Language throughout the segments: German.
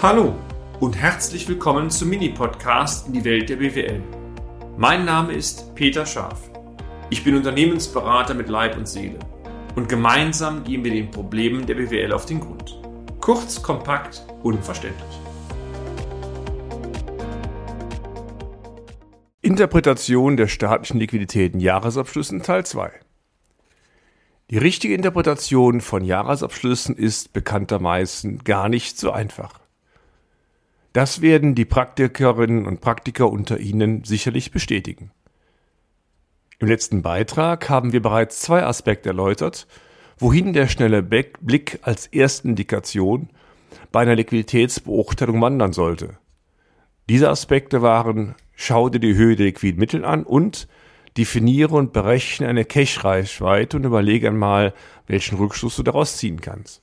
Hallo und herzlich willkommen zum Mini-Podcast in die Welt der BWL. Mein Name ist Peter Scharf. Ich bin Unternehmensberater mit Leib und Seele und gemeinsam gehen wir den Problemen der BWL auf den Grund. Kurz, kompakt, unverständlich. Interpretation der staatlichen Liquiditäten Jahresabschlüssen Teil 2 Die richtige Interpretation von Jahresabschlüssen ist bekanntermaßen gar nicht so einfach. Das werden die Praktikerinnen und Praktiker unter Ihnen sicherlich bestätigen. Im letzten Beitrag haben wir bereits zwei Aspekte erläutert, wohin der schnelle Blick als erste Indikation bei einer Liquiditätsbeurteilung wandern sollte. Diese Aspekte waren, schau dir die Höhe der liquiden Mittel an und definiere und berechne eine Cache-Reichweite und überlege einmal, welchen Rückschluss du daraus ziehen kannst.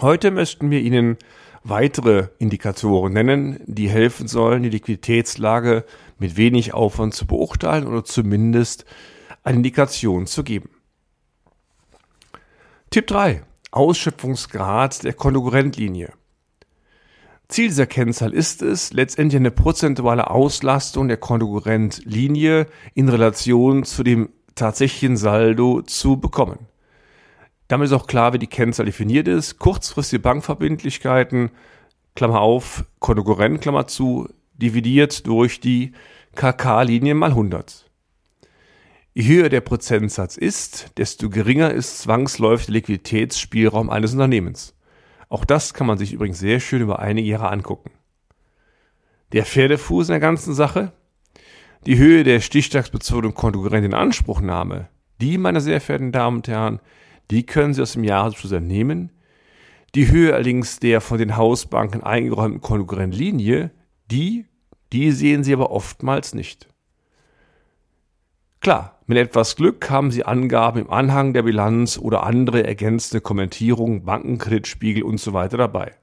Heute möchten wir Ihnen weitere Indikatoren nennen, die helfen sollen, die Liquiditätslage mit wenig Aufwand zu beurteilen oder zumindest eine Indikation zu geben. Tipp 3. Ausschöpfungsgrad der Konkurrentlinie. Ziel dieser Kennzahl ist es, letztendlich eine prozentuale Auslastung der Konkurrentlinie in Relation zu dem tatsächlichen Saldo zu bekommen. Damit ist auch klar, wie die Kennzahl definiert ist. Kurzfristige Bankverbindlichkeiten, Klammer auf, Konkurrent, Klammer zu, dividiert durch die KK-Linie mal 100. Je höher der Prozentsatz ist, desto geringer ist zwangsläufig der Liquiditätsspielraum eines Unternehmens. Auch das kann man sich übrigens sehr schön über einige Jahre angucken. Der Pferdefuß in der ganzen Sache? Die Höhe der stichtagsbezogenen Konkurrentenanspruchnahme, die, meine sehr verehrten Damen und Herren, die können Sie aus dem Jahresabschluss entnehmen. Die Höhe allerdings der von den Hausbanken eingeräumten Konkurrentlinie, die, die sehen Sie aber oftmals nicht. Klar, mit etwas Glück haben Sie Angaben im Anhang der Bilanz oder andere ergänzende Kommentierungen, Bankenkreditspiegel und so weiter dabei.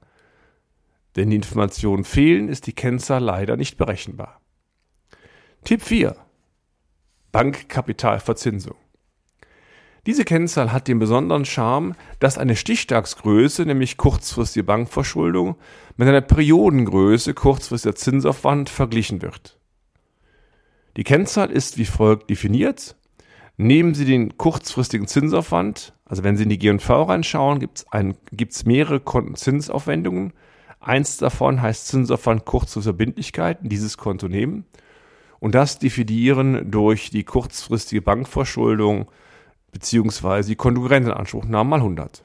Wenn die Informationen fehlen, ist die Kennzahl leider nicht berechenbar. Tipp 4. Bankkapitalverzinsung. Diese Kennzahl hat den besonderen Charme, dass eine Stichtagsgröße, nämlich kurzfristige Bankverschuldung, mit einer Periodengröße, kurzfristiger Zinsaufwand, verglichen wird. Die Kennzahl ist wie folgt definiert. Nehmen Sie den kurzfristigen Zinsaufwand, also wenn Sie in die G&V reinschauen, gibt es mehrere Kontenzinsaufwendungen. Eins davon heißt Zinsaufwand kurzfristige Verbindlichkeiten, dieses Konto nehmen und das dividieren durch die kurzfristige Bankverschuldung beziehungsweise die Konkurrentenanspruchnahme mal 100.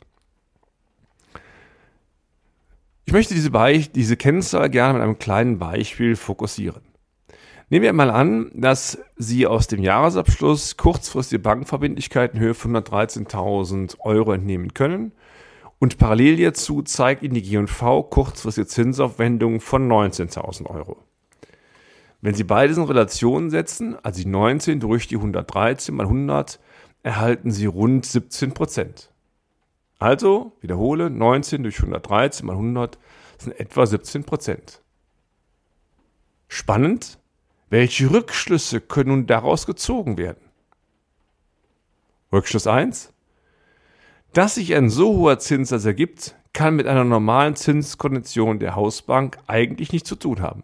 Ich möchte diese, diese Kennzahl gerne mit einem kleinen Beispiel fokussieren. Nehmen wir mal an, dass Sie aus dem Jahresabschluss kurzfristige Bankenverbindlichkeiten in Höhe von 113.000 Euro entnehmen können und parallel hierzu zeigt Ihnen die G&V kurzfristige Zinsaufwendungen von 19.000 Euro. Wenn Sie beides in Relation setzen, also die 19 durch die 113 mal 100, erhalten Sie rund 17 Prozent. Also, wiederhole, 19 durch 113 mal 100 sind etwa 17 Prozent. Spannend, welche Rückschlüsse können nun daraus gezogen werden? Rückschluss 1. Dass sich ein so hoher Zinssatz ergibt, kann mit einer normalen Zinskondition der Hausbank eigentlich nichts zu tun haben.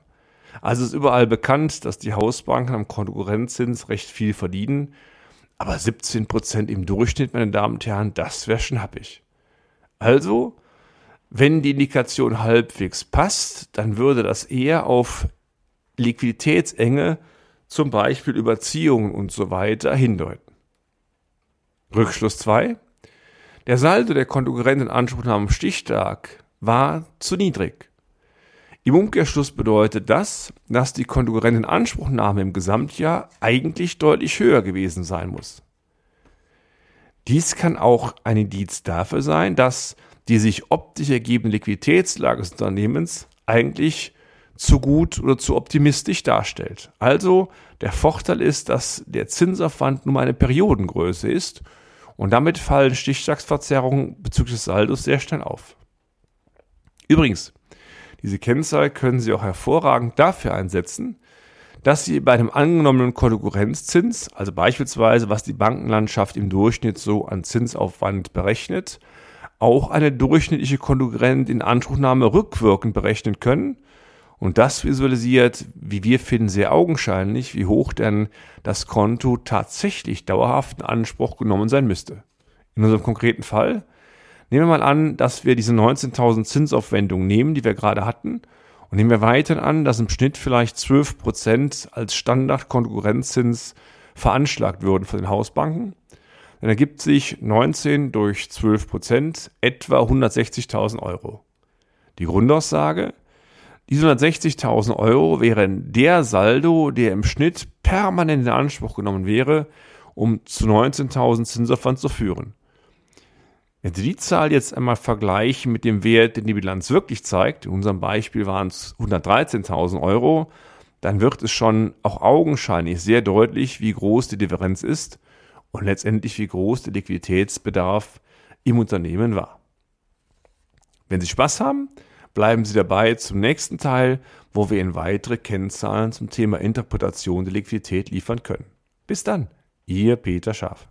Also ist überall bekannt, dass die Hausbanken am Konkurrenzzins recht viel verdienen aber 17 Prozent im Durchschnitt, meine Damen und Herren, das wäre schon happig. Also, wenn die Indikation halbwegs passt, dann würde das eher auf Liquiditätsenge, zum Beispiel Überziehungen und so weiter, hindeuten. Rückschluss 2. Der Saldo der Konkurrenten Anspruchnahme am Stichtag war zu niedrig. Im Umkehrschluss bedeutet das, dass die Konkurrentenanspruchnahme im Gesamtjahr eigentlich deutlich höher gewesen sein muss. Dies kann auch ein Indiz dafür sein, dass die sich optisch ergebende Liquiditätslage des Unternehmens eigentlich zu gut oder zu optimistisch darstellt. Also der Vorteil ist, dass der Zinsaufwand nur eine Periodengröße ist und damit fallen Stichtagsverzerrungen bezüglich des Saldos sehr schnell auf. Übrigens, diese Kennzahl können Sie auch hervorragend dafür einsetzen, dass Sie bei einem angenommenen Konkurrenzzins, also beispielsweise was die Bankenlandschaft im Durchschnitt so an Zinsaufwand berechnet, auch eine durchschnittliche Konkurrentinanspruchnahme rückwirkend berechnen können. Und das visualisiert, wie wir finden, sehr augenscheinlich, wie hoch denn das Konto tatsächlich dauerhaft in Anspruch genommen sein müsste. In unserem konkreten Fall nehmen wir mal an, dass wir diese 19.000 Zinsaufwendungen nehmen, die wir gerade hatten, und nehmen wir weiter an, dass im Schnitt vielleicht 12% als Standardkonkurrenzzins veranschlagt würden von den Hausbanken dann ergibt sich 19 durch 12 Prozent etwa 160.000 Euro. Die Grundaussage, diese 160.000 Euro wären der Saldo, der im Schnitt permanent in Anspruch genommen wäre, um zu 19.000 Zinsaufwand zu führen. Wenn Sie die Zahl jetzt einmal vergleichen mit dem Wert, den die Bilanz wirklich zeigt, in unserem Beispiel waren es 113.000 Euro, dann wird es schon auch augenscheinlich sehr deutlich, wie groß die Differenz ist und letztendlich wie groß der Liquiditätsbedarf im Unternehmen war. Wenn Sie Spaß haben, bleiben Sie dabei zum nächsten Teil, wo wir Ihnen weitere Kennzahlen zum Thema Interpretation der Liquidität liefern können. Bis dann, Ihr Peter Scharf.